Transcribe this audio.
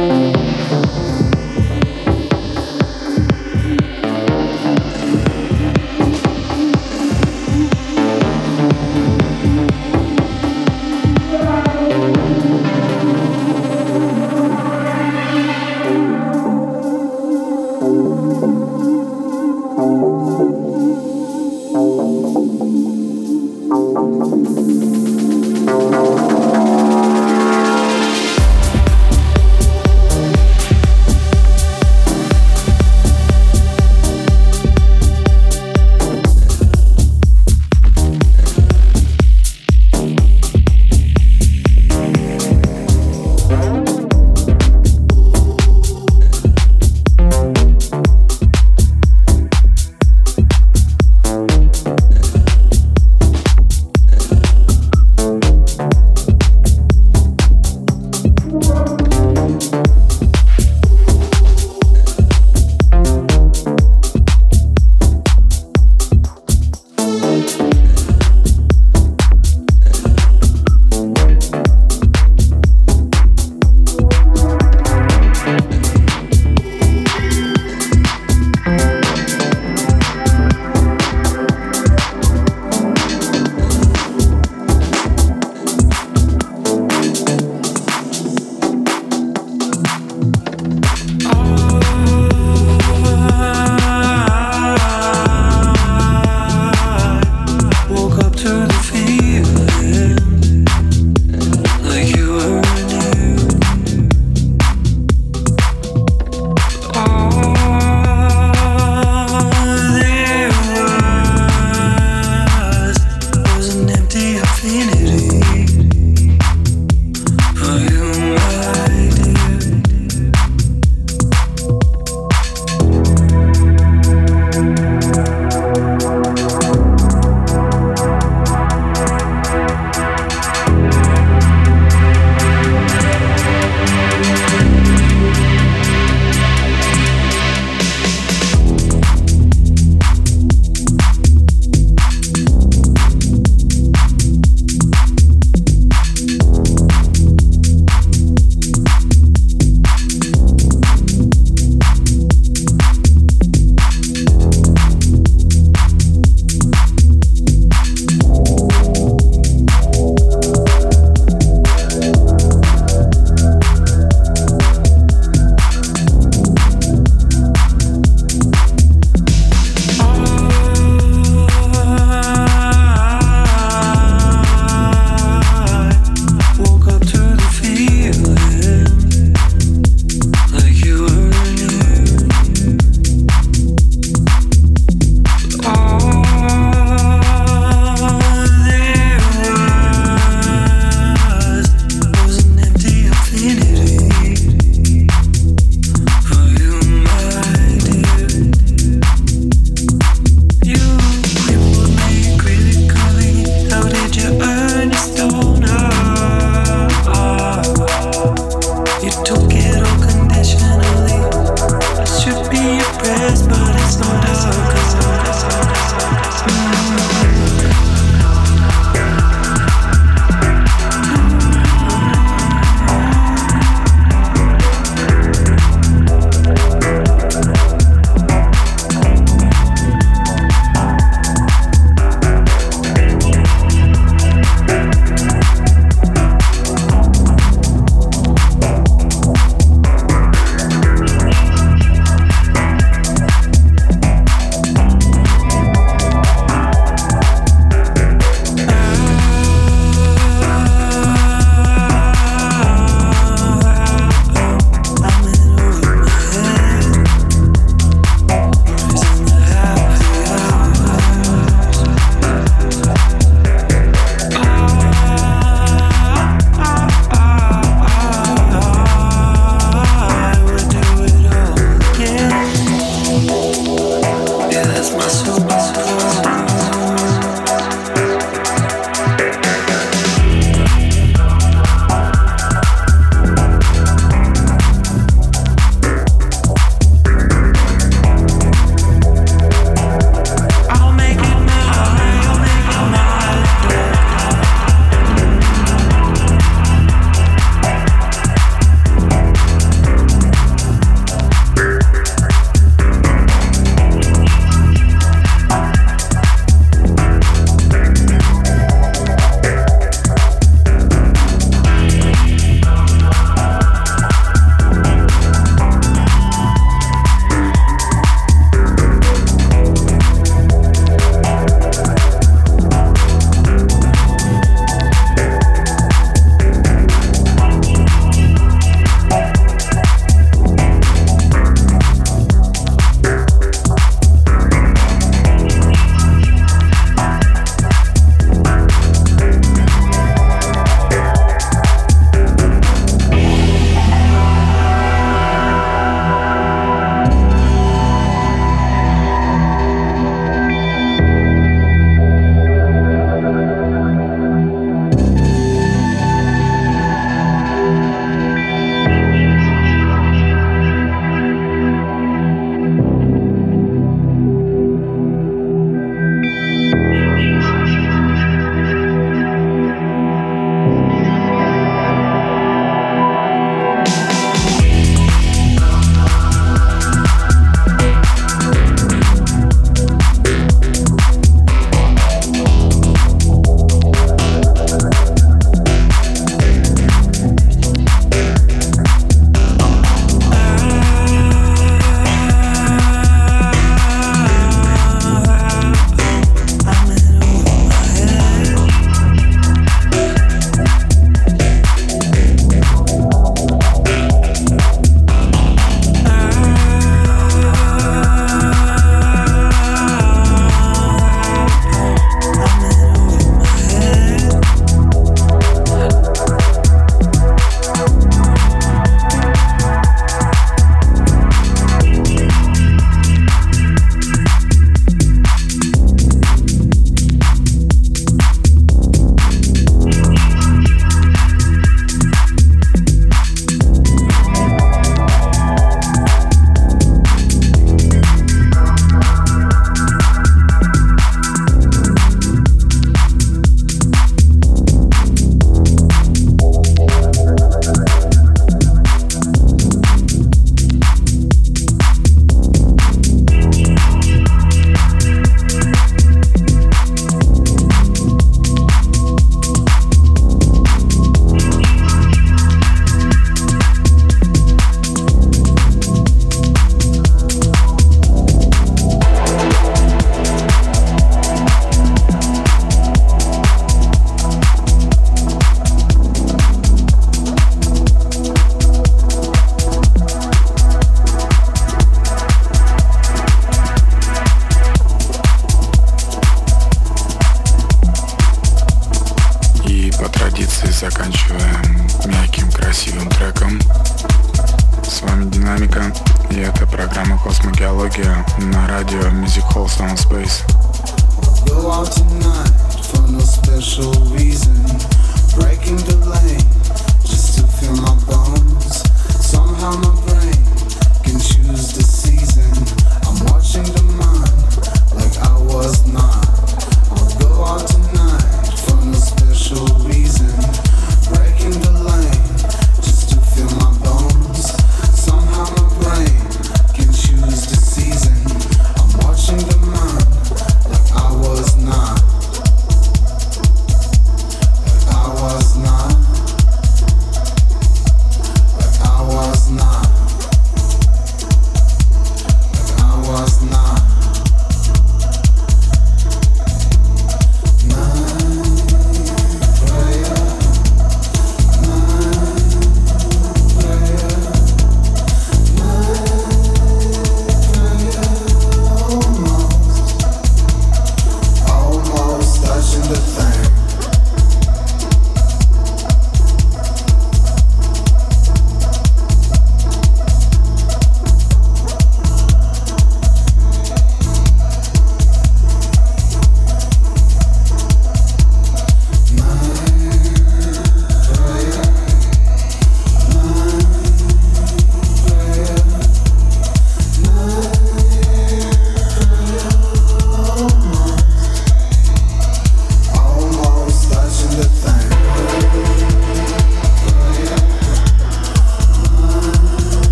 Música